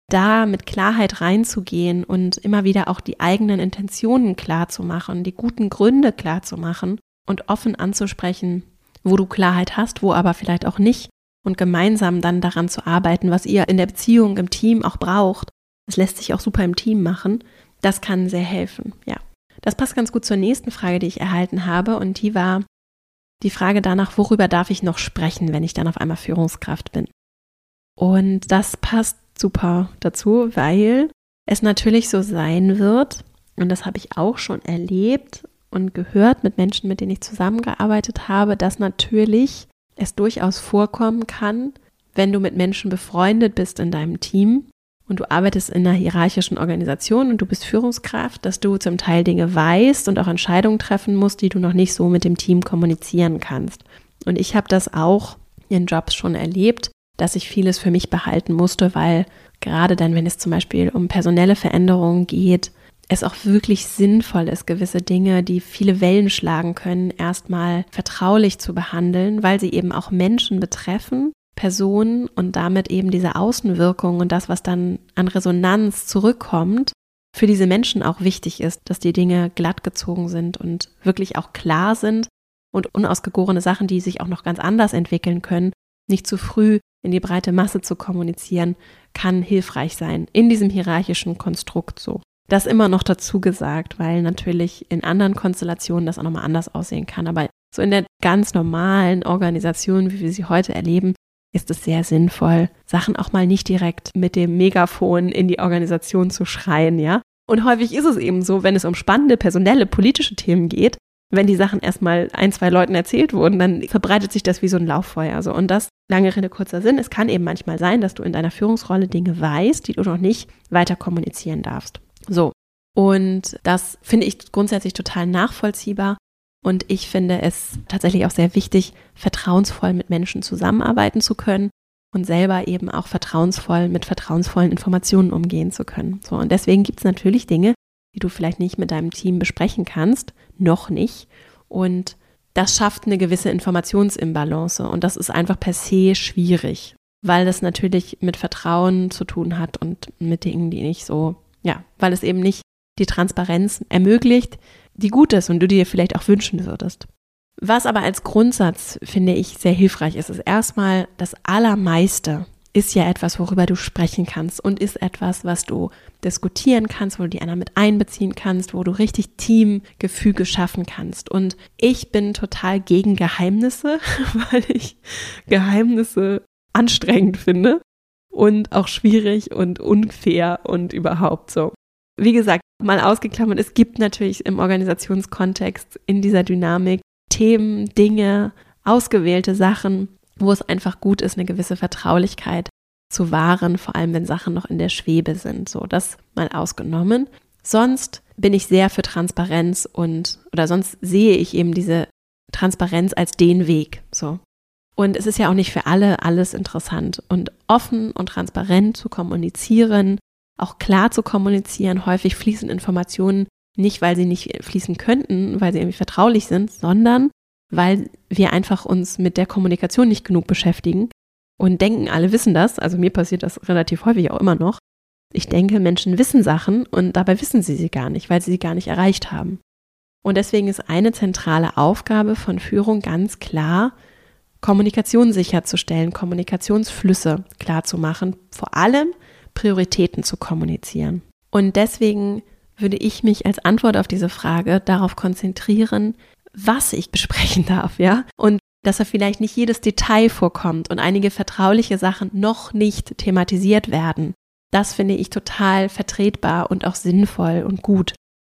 da mit Klarheit reinzugehen und immer wieder auch die eigenen Intentionen klar zu machen, die guten Gründe klar zu machen und offen anzusprechen, wo du Klarheit hast, wo aber vielleicht auch nicht und gemeinsam dann daran zu arbeiten, was ihr in der Beziehung, im Team auch braucht. Das lässt sich auch super im Team machen. Das kann sehr helfen, ja. Das passt ganz gut zur nächsten Frage, die ich erhalten habe und die war die Frage danach, worüber darf ich noch sprechen, wenn ich dann auf einmal Führungskraft bin? Und das passt super dazu, weil es natürlich so sein wird, und das habe ich auch schon erlebt und gehört mit Menschen, mit denen ich zusammengearbeitet habe, dass natürlich es durchaus vorkommen kann, wenn du mit Menschen befreundet bist in deinem Team und du arbeitest in einer hierarchischen Organisation und du bist Führungskraft, dass du zum Teil Dinge weißt und auch Entscheidungen treffen musst, die du noch nicht so mit dem Team kommunizieren kannst. Und ich habe das auch in Jobs schon erlebt, dass ich vieles für mich behalten musste, weil gerade dann, wenn es zum Beispiel um personelle Veränderungen geht, es auch wirklich sinnvoll ist, gewisse Dinge, die viele Wellen schlagen können, erstmal vertraulich zu behandeln, weil sie eben auch Menschen betreffen, Personen und damit eben diese Außenwirkung und das, was dann an Resonanz zurückkommt, für diese Menschen auch wichtig ist, dass die Dinge glatt gezogen sind und wirklich auch klar sind und unausgegorene Sachen, die sich auch noch ganz anders entwickeln können, nicht zu früh in die breite Masse zu kommunizieren, kann hilfreich sein in diesem hierarchischen Konstrukt so. Das immer noch dazu gesagt, weil natürlich in anderen Konstellationen das auch nochmal anders aussehen kann. Aber so in der ganz normalen Organisation, wie wir sie heute erleben, ist es sehr sinnvoll, Sachen auch mal nicht direkt mit dem Megafon in die Organisation zu schreien, ja. Und häufig ist es eben so, wenn es um spannende personelle, politische Themen geht, wenn die Sachen erstmal ein, zwei Leuten erzählt wurden, dann verbreitet sich das wie so ein Lauffeuer. So. Und das, lange Rede, kurzer Sinn, es kann eben manchmal sein, dass du in deiner Führungsrolle Dinge weißt, die du noch nicht weiter kommunizieren darfst. So. Und das finde ich grundsätzlich total nachvollziehbar. Und ich finde es tatsächlich auch sehr wichtig, vertrauensvoll mit Menschen zusammenarbeiten zu können und selber eben auch vertrauensvoll mit vertrauensvollen Informationen umgehen zu können. So, und deswegen gibt es natürlich Dinge, die du vielleicht nicht mit deinem Team besprechen kannst, noch nicht. Und das schafft eine gewisse Informationsimbalance und das ist einfach per se schwierig, weil das natürlich mit Vertrauen zu tun hat und mit Dingen, die nicht so, ja, weil es eben nicht die Transparenz ermöglicht, die gut ist und du dir vielleicht auch wünschen würdest. Was aber als Grundsatz, finde ich, sehr hilfreich ist, ist erstmal das Allermeiste ist ja etwas, worüber du sprechen kannst und ist etwas, was du diskutieren kannst, wo du die anderen mit einbeziehen kannst, wo du richtig Teamgefüge schaffen kannst. Und ich bin total gegen Geheimnisse, weil ich Geheimnisse anstrengend finde und auch schwierig und unfair und überhaupt so. Wie gesagt, mal ausgeklammert, es gibt natürlich im Organisationskontext in dieser Dynamik Themen, Dinge, ausgewählte Sachen, wo es einfach gut ist, eine gewisse Vertraulichkeit zu wahren, vor allem wenn Sachen noch in der Schwebe sind. So, das mal ausgenommen. Sonst bin ich sehr für Transparenz und, oder sonst sehe ich eben diese Transparenz als den Weg. So. Und es ist ja auch nicht für alle alles interessant. Und offen und transparent zu kommunizieren, auch klar zu kommunizieren. Häufig fließen Informationen nicht, weil sie nicht fließen könnten, weil sie irgendwie vertraulich sind, sondern weil wir einfach uns mit der Kommunikation nicht genug beschäftigen und denken, alle wissen das. Also mir passiert das relativ häufig auch immer noch. Ich denke, Menschen wissen Sachen und dabei wissen sie sie gar nicht, weil sie sie gar nicht erreicht haben. Und deswegen ist eine zentrale Aufgabe von Führung ganz klar, Kommunikation sicherzustellen, Kommunikationsflüsse klar zu machen, vor allem Prioritäten zu kommunizieren. Und deswegen würde ich mich als Antwort auf diese Frage darauf konzentrieren, was ich besprechen darf, ja? Und dass er vielleicht nicht jedes Detail vorkommt und einige vertrauliche Sachen noch nicht thematisiert werden. Das finde ich total vertretbar und auch sinnvoll und gut.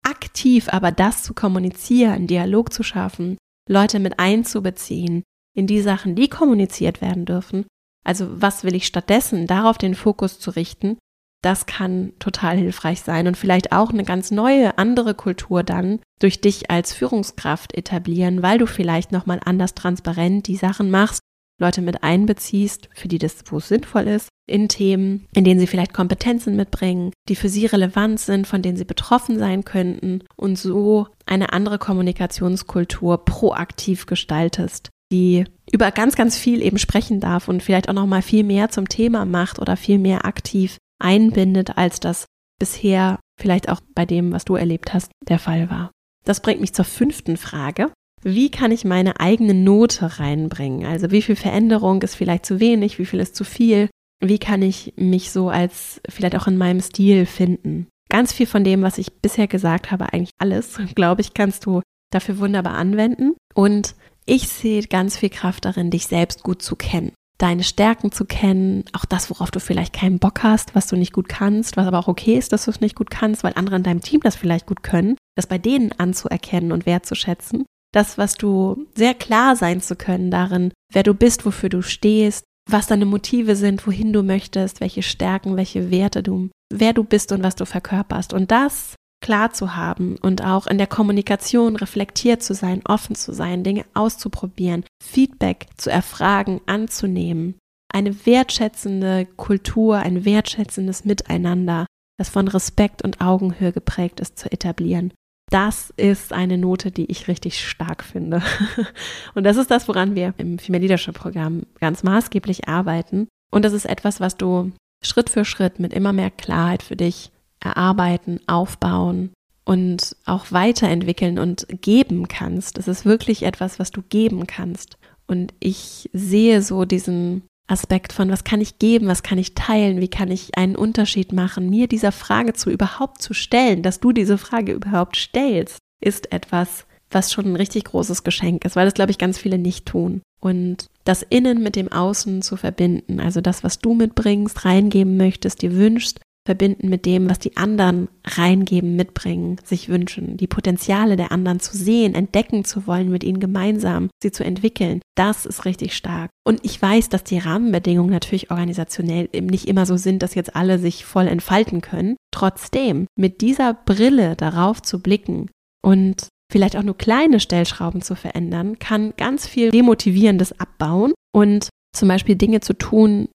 Aktiv aber das zu kommunizieren, Dialog zu schaffen, Leute mit einzubeziehen in die Sachen, die kommuniziert werden dürfen. Also was will ich stattdessen, darauf den Fokus zu richten? Das kann total hilfreich sein und vielleicht auch eine ganz neue, andere Kultur dann durch dich als Führungskraft etablieren, weil du vielleicht nochmal anders transparent die Sachen machst, Leute mit einbeziehst, für die das, wo es sinnvoll ist, in Themen, in denen sie vielleicht Kompetenzen mitbringen, die für sie relevant sind, von denen sie betroffen sein könnten und so eine andere Kommunikationskultur proaktiv gestaltest, die über ganz, ganz viel eben sprechen darf und vielleicht auch nochmal viel mehr zum Thema macht oder viel mehr aktiv einbindet, als das bisher vielleicht auch bei dem, was du erlebt hast, der Fall war. Das bringt mich zur fünften Frage. Wie kann ich meine eigene Note reinbringen? Also wie viel Veränderung ist vielleicht zu wenig, wie viel ist zu viel? Wie kann ich mich so als vielleicht auch in meinem Stil finden? Ganz viel von dem, was ich bisher gesagt habe, eigentlich alles, glaube ich, kannst du dafür wunderbar anwenden. Und ich sehe ganz viel Kraft darin, dich selbst gut zu kennen deine Stärken zu kennen, auch das, worauf du vielleicht keinen Bock hast, was du nicht gut kannst, was aber auch okay ist, dass du es nicht gut kannst, weil andere in deinem Team das vielleicht gut können, das bei denen anzuerkennen und wertzuschätzen. Das, was du sehr klar sein zu können darin, wer du bist, wofür du stehst, was deine Motive sind, wohin du möchtest, welche Stärken, welche Werte du, wer du bist und was du verkörperst. Und das klar zu haben und auch in der Kommunikation reflektiert zu sein, offen zu sein, Dinge auszuprobieren, Feedback zu erfragen, anzunehmen. Eine wertschätzende Kultur, ein wertschätzendes Miteinander, das von Respekt und Augenhöhe geprägt ist, zu etablieren. Das ist eine Note, die ich richtig stark finde. Und das ist das, woran wir im Female Leadership Programm ganz maßgeblich arbeiten. Und das ist etwas, was du Schritt für Schritt mit immer mehr Klarheit für dich erarbeiten, aufbauen und auch weiterentwickeln und geben kannst. Das ist wirklich etwas, was du geben kannst. Und ich sehe so diesen Aspekt von, was kann ich geben, was kann ich teilen, wie kann ich einen Unterschied machen, mir dieser Frage zu überhaupt zu stellen, dass du diese Frage überhaupt stellst, ist etwas, was schon ein richtig großes Geschenk ist, weil das, glaube ich, ganz viele nicht tun. Und das Innen mit dem Außen zu verbinden, also das, was du mitbringst, reingeben möchtest, dir wünschst, verbinden mit dem, was die anderen reingeben, mitbringen, sich wünschen, die Potenziale der anderen zu sehen, entdecken zu wollen, mit ihnen gemeinsam sie zu entwickeln. Das ist richtig stark. Und ich weiß, dass die Rahmenbedingungen natürlich organisationell eben nicht immer so sind, dass jetzt alle sich voll entfalten können. Trotzdem, mit dieser Brille darauf zu blicken und vielleicht auch nur kleine Stellschrauben zu verändern, kann ganz viel Demotivierendes abbauen und zum Beispiel Dinge zu tun,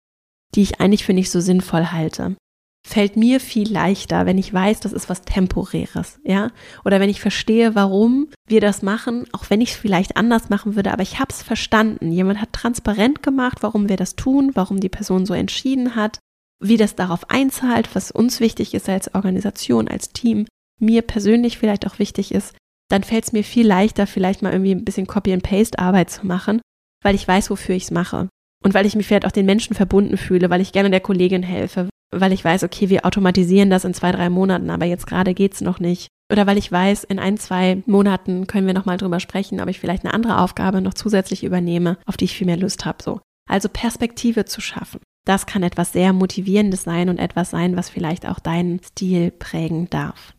die ich eigentlich für nicht so sinnvoll halte fällt mir viel leichter, wenn ich weiß, das ist was Temporäres, ja? Oder wenn ich verstehe, warum wir das machen, auch wenn ich es vielleicht anders machen würde, aber ich habe es verstanden. Jemand hat transparent gemacht, warum wir das tun, warum die Person so entschieden hat, wie das darauf einzahlt, was uns wichtig ist als Organisation, als Team, mir persönlich vielleicht auch wichtig ist, dann fällt es mir viel leichter, vielleicht mal irgendwie ein bisschen Copy-and-Paste-Arbeit zu machen, weil ich weiß, wofür ich es mache. Und weil ich mich vielleicht auch den Menschen verbunden fühle, weil ich gerne der Kollegin helfe, weil ich weiß, okay, wir automatisieren das in zwei, drei Monaten, aber jetzt gerade geht's noch nicht. Oder weil ich weiß, in ein, zwei Monaten können wir nochmal drüber sprechen, ob ich vielleicht eine andere Aufgabe noch zusätzlich übernehme, auf die ich viel mehr Lust habe. So. Also Perspektive zu schaffen. Das kann etwas sehr Motivierendes sein und etwas sein, was vielleicht auch deinen Stil prägen darf.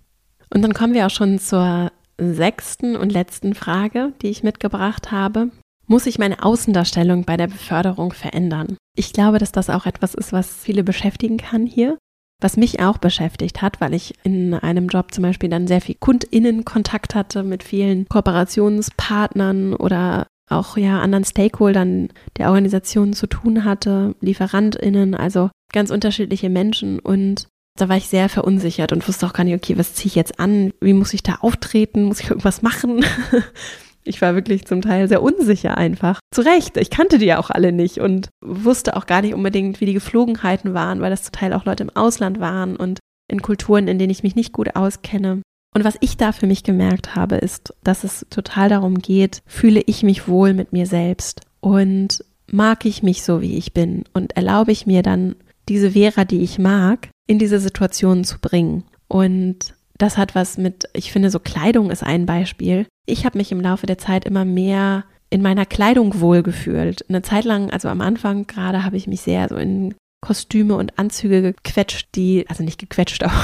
Und dann kommen wir auch schon zur sechsten und letzten Frage, die ich mitgebracht habe. Muss ich meine Außendarstellung bei der Beförderung verändern? Ich glaube, dass das auch etwas ist, was viele beschäftigen kann hier. Was mich auch beschäftigt hat, weil ich in einem Job zum Beispiel dann sehr viel KundInnen-Kontakt hatte mit vielen Kooperationspartnern oder auch ja anderen Stakeholdern der Organisation zu tun hatte, LieferantInnen, also ganz unterschiedliche Menschen und da war ich sehr verunsichert und wusste auch gar nicht, okay, was ziehe ich jetzt an? Wie muss ich da auftreten? Muss ich irgendwas machen? Ich war wirklich zum Teil sehr unsicher einfach. Zu Recht, ich kannte die ja auch alle nicht und wusste auch gar nicht unbedingt, wie die Geflogenheiten waren, weil das zum Teil auch Leute im Ausland waren und in Kulturen, in denen ich mich nicht gut auskenne. Und was ich da für mich gemerkt habe, ist, dass es total darum geht, fühle ich mich wohl mit mir selbst und mag ich mich so, wie ich bin und erlaube ich mir dann, diese Vera, die ich mag, in diese Situationen zu bringen. Und das hat was mit, ich finde, so Kleidung ist ein Beispiel. Ich habe mich im Laufe der Zeit immer mehr in meiner Kleidung wohlgefühlt. Eine Zeit lang, also am Anfang gerade, habe ich mich sehr so in Kostüme und Anzüge gequetscht, die, also nicht gequetscht, aber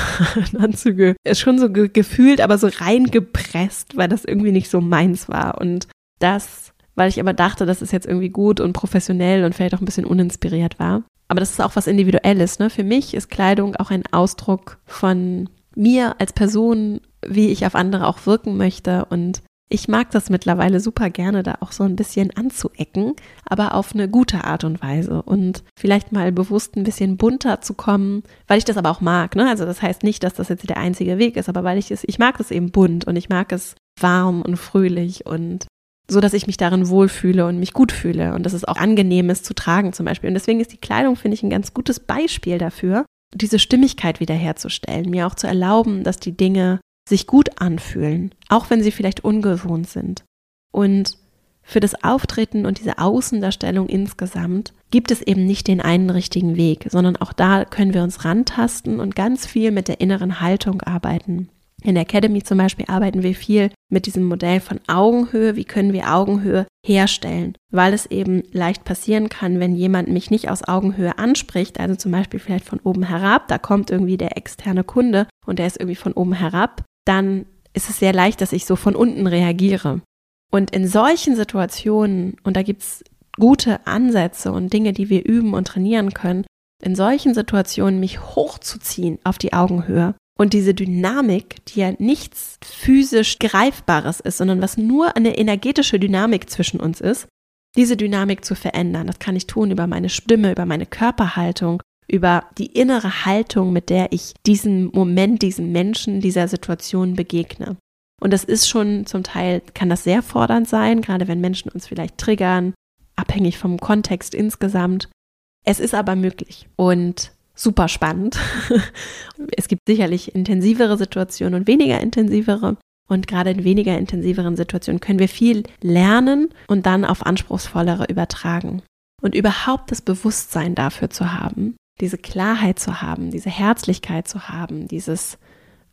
Anzüge, ist schon so ge gefühlt, aber so reingepresst, weil das irgendwie nicht so meins war. Und das, weil ich aber dachte, dass es jetzt irgendwie gut und professionell und vielleicht auch ein bisschen uninspiriert war. Aber das ist auch was Individuelles. Ne? Für mich ist Kleidung auch ein Ausdruck von mir als Person, wie ich auf andere auch wirken möchte. Und ich mag das mittlerweile super gerne, da auch so ein bisschen anzuecken, aber auf eine gute Art und Weise und vielleicht mal bewusst ein bisschen bunter zu kommen, weil ich das aber auch mag. Ne? Also das heißt nicht, dass das jetzt der einzige Weg ist, aber weil ich es, ich mag es eben bunt und ich mag es warm und fröhlich und so, dass ich mich darin wohlfühle und mich gut fühle und dass es auch angenehm ist zu tragen zum Beispiel. Und deswegen ist die Kleidung, finde ich, ein ganz gutes Beispiel dafür, diese Stimmigkeit wiederherzustellen, mir auch zu erlauben, dass die Dinge sich gut anfühlen, auch wenn sie vielleicht ungewohnt sind. Und für das Auftreten und diese Außendarstellung insgesamt gibt es eben nicht den einen richtigen Weg, sondern auch da können wir uns rantasten und ganz viel mit der inneren Haltung arbeiten. In der Academy zum Beispiel arbeiten wir viel mit diesem Modell von Augenhöhe. Wie können wir Augenhöhe herstellen? Weil es eben leicht passieren kann, wenn jemand mich nicht aus Augenhöhe anspricht, also zum Beispiel vielleicht von oben herab, da kommt irgendwie der externe Kunde und der ist irgendwie von oben herab, dann ist es sehr leicht, dass ich so von unten reagiere. Und in solchen Situationen, und da gibt's gute Ansätze und Dinge, die wir üben und trainieren können, in solchen Situationen mich hochzuziehen auf die Augenhöhe Und diese Dynamik, die ja nichts physisch Greifbares ist, sondern was nur eine energetische Dynamik zwischen uns ist, diese Dynamik zu verändern. Das kann ich tun über meine Stimme, über meine Körperhaltung, über die innere Haltung, mit der ich diesem Moment, diesem Menschen, dieser Situation begegne. Und das ist schon zum Teil, kann das sehr fordernd sein, gerade wenn Menschen uns vielleicht triggern, abhängig vom Kontext insgesamt. Es ist aber möglich. Und super spannend. es gibt sicherlich intensivere Situationen und weniger intensivere. Und gerade in weniger intensiveren Situationen können wir viel lernen und dann auf anspruchsvollere übertragen. Und überhaupt das Bewusstsein dafür zu haben, diese Klarheit zu haben, diese Herzlichkeit zu haben, dieses,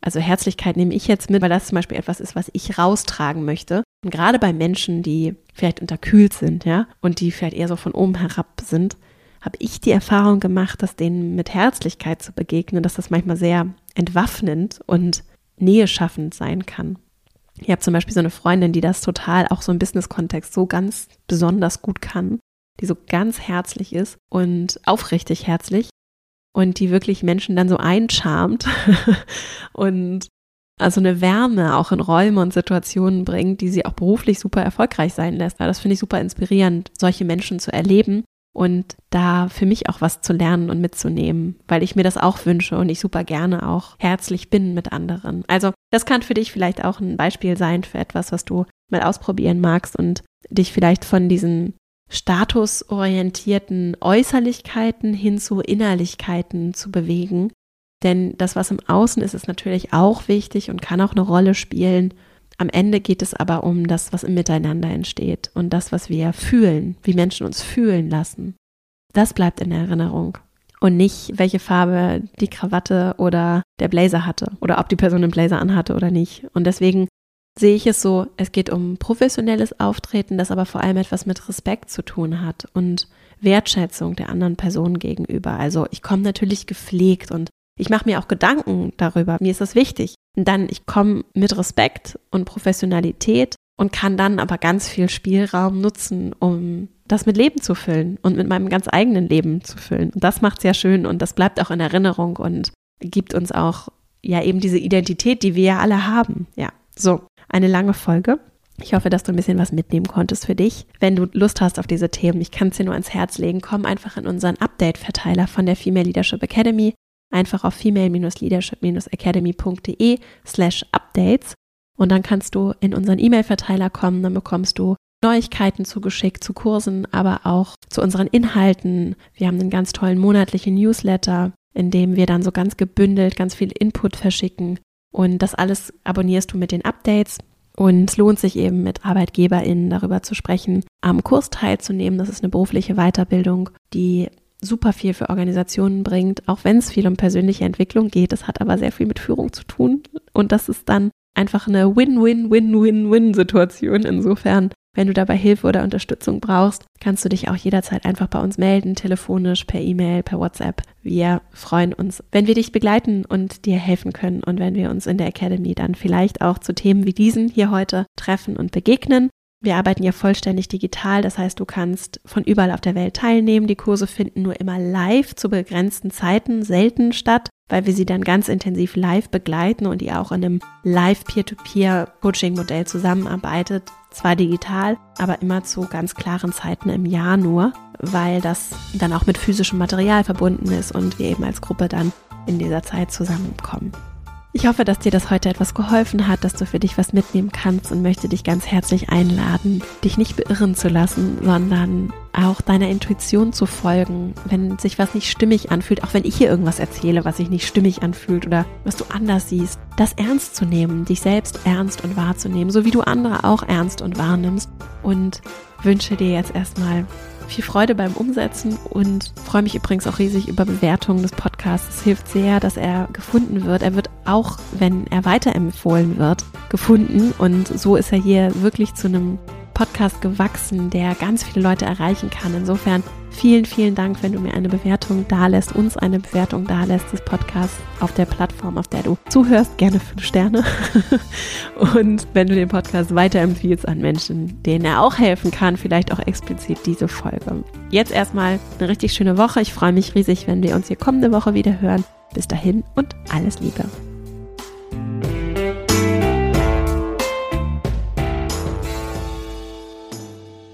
also Herzlichkeit nehme ich jetzt mit, weil das zum Beispiel etwas ist, was ich raustragen möchte. Und gerade bei Menschen, die vielleicht unterkühlt sind, ja, und die vielleicht eher so von oben herab sind, habe ich die Erfahrung gemacht, dass denen mit Herzlichkeit zu begegnen, dass das manchmal sehr entwaffnend und Nähe schaffend sein kann. Ich habe zum Beispiel so eine Freundin, die das total auch so im Business-Kontext so ganz besonders gut kann, die so ganz herzlich ist und aufrichtig herzlich und die wirklich Menschen dann so eincharmt und also eine Wärme auch in Räume und Situationen bringt, die sie auch beruflich super erfolgreich sein lässt. Das finde ich super inspirierend, solche Menschen zu erleben und da für mich auch was zu lernen und mitzunehmen, weil ich mir das auch wünsche und ich super gerne auch herzlich bin mit anderen. Also das kann für dich vielleicht auch ein Beispiel sein für etwas, was du mal ausprobieren magst und dich vielleicht von diesen statusorientierten Äußerlichkeiten hin zu Innerlichkeiten zu bewegen. Denn das, was im Außen ist, ist natürlich auch wichtig und kann auch eine Rolle spielen. Am Ende geht es aber um das, was im Miteinander entsteht und das, was wir fühlen, wie Menschen uns fühlen lassen. Das bleibt in Erinnerung. Und nicht, welche Farbe die Krawatte oder der Blazer hatte oder ob die Person den Blazer anhatte oder nicht. Und deswegen sehe ich es so, es geht um professionelles Auftreten, das aber vor allem etwas mit Respekt zu tun hat und Wertschätzung der anderen Person gegenüber. Also ich komme natürlich gepflegt und ich mache mir auch Gedanken darüber. Mir ist das wichtig. Und dann, ich komme mit Respekt und Professionalität und kann dann aber ganz viel Spielraum nutzen, um das mit Leben zu füllen und mit meinem ganz eigenen Leben zu füllen. Und das macht es ja schön und das bleibt auch in Erinnerung und gibt uns auch ja eben diese Identität, die wir ja alle haben. Ja, so eine lange Folge. Ich hoffe, dass du ein bisschen was mitnehmen konntest für dich. Wenn du Lust hast auf diese Themen, ich kann es dir nur ans Herz legen, komm einfach in unseren Update-Verteiler von der Female Leadership Academy einfach auf female-leadership-academy.de slash updates und dann kannst du in unseren E-Mail-Verteiler kommen, dann bekommst du Neuigkeiten zugeschickt zu Kursen, aber auch zu unseren Inhalten. Wir haben einen ganz tollen monatlichen Newsletter, in dem wir dann so ganz gebündelt ganz viel Input verschicken und das alles abonnierst du mit den Updates. Und es lohnt sich eben mit ArbeitgeberInnen darüber zu sprechen, am Kurs teilzunehmen. Das ist eine berufliche Weiterbildung, die super viel für Organisationen bringt, auch wenn es viel um persönliche Entwicklung geht. Es hat aber sehr viel mit Führung zu tun. Und das ist dann einfach eine Win-Win-Win-Win-Win-Situation. Insofern, wenn du dabei Hilfe oder Unterstützung brauchst, kannst du dich auch jederzeit einfach bei uns melden, telefonisch, per E-Mail, per WhatsApp. Wir freuen uns, wenn wir dich begleiten und dir helfen können und wenn wir uns in der Academy dann vielleicht auch zu Themen wie diesen hier heute treffen und begegnen. Wir arbeiten ja vollständig digital, das heißt, du kannst von überall auf der Welt teilnehmen. Die Kurse finden nur immer live zu begrenzten Zeiten selten statt, weil wir sie dann ganz intensiv live begleiten und ihr auch in einem live Peer-to-Peer-Coaching-Modell zusammenarbeitet. Zwar digital, aber immer zu ganz klaren Zeiten im Jahr nur, weil das dann auch mit physischem Material verbunden ist und wir eben als Gruppe dann in dieser Zeit zusammenkommen. Ich hoffe, dass dir das heute etwas geholfen hat, dass du für dich was mitnehmen kannst und möchte dich ganz herzlich einladen, dich nicht beirren zu lassen, sondern auch deiner Intuition zu folgen, wenn sich was nicht stimmig anfühlt, auch wenn ich hier irgendwas erzähle, was sich nicht stimmig anfühlt oder was du anders siehst, das ernst zu nehmen, dich selbst ernst und wahrzunehmen, so wie du andere auch ernst und wahrnimmst. Und wünsche dir jetzt erstmal viel Freude beim Umsetzen und freue mich übrigens auch riesig über Bewertungen des Podcasts. Es hilft sehr, dass er gefunden wird. Er wird auch, wenn er weiterempfohlen wird, gefunden und so ist er hier wirklich zu einem Podcast gewachsen, der ganz viele Leute erreichen kann. Insofern vielen, vielen Dank, wenn du mir eine Bewertung dalässt, uns eine Bewertung dalässt des Podcasts auf der Plattform, auf der du zuhörst. Gerne fünf Sterne. Und wenn du den Podcast weiterempfiehlst an Menschen, denen er auch helfen kann, vielleicht auch explizit diese Folge. Jetzt erstmal eine richtig schöne Woche. Ich freue mich riesig, wenn wir uns hier kommende Woche wieder hören. Bis dahin und alles Liebe.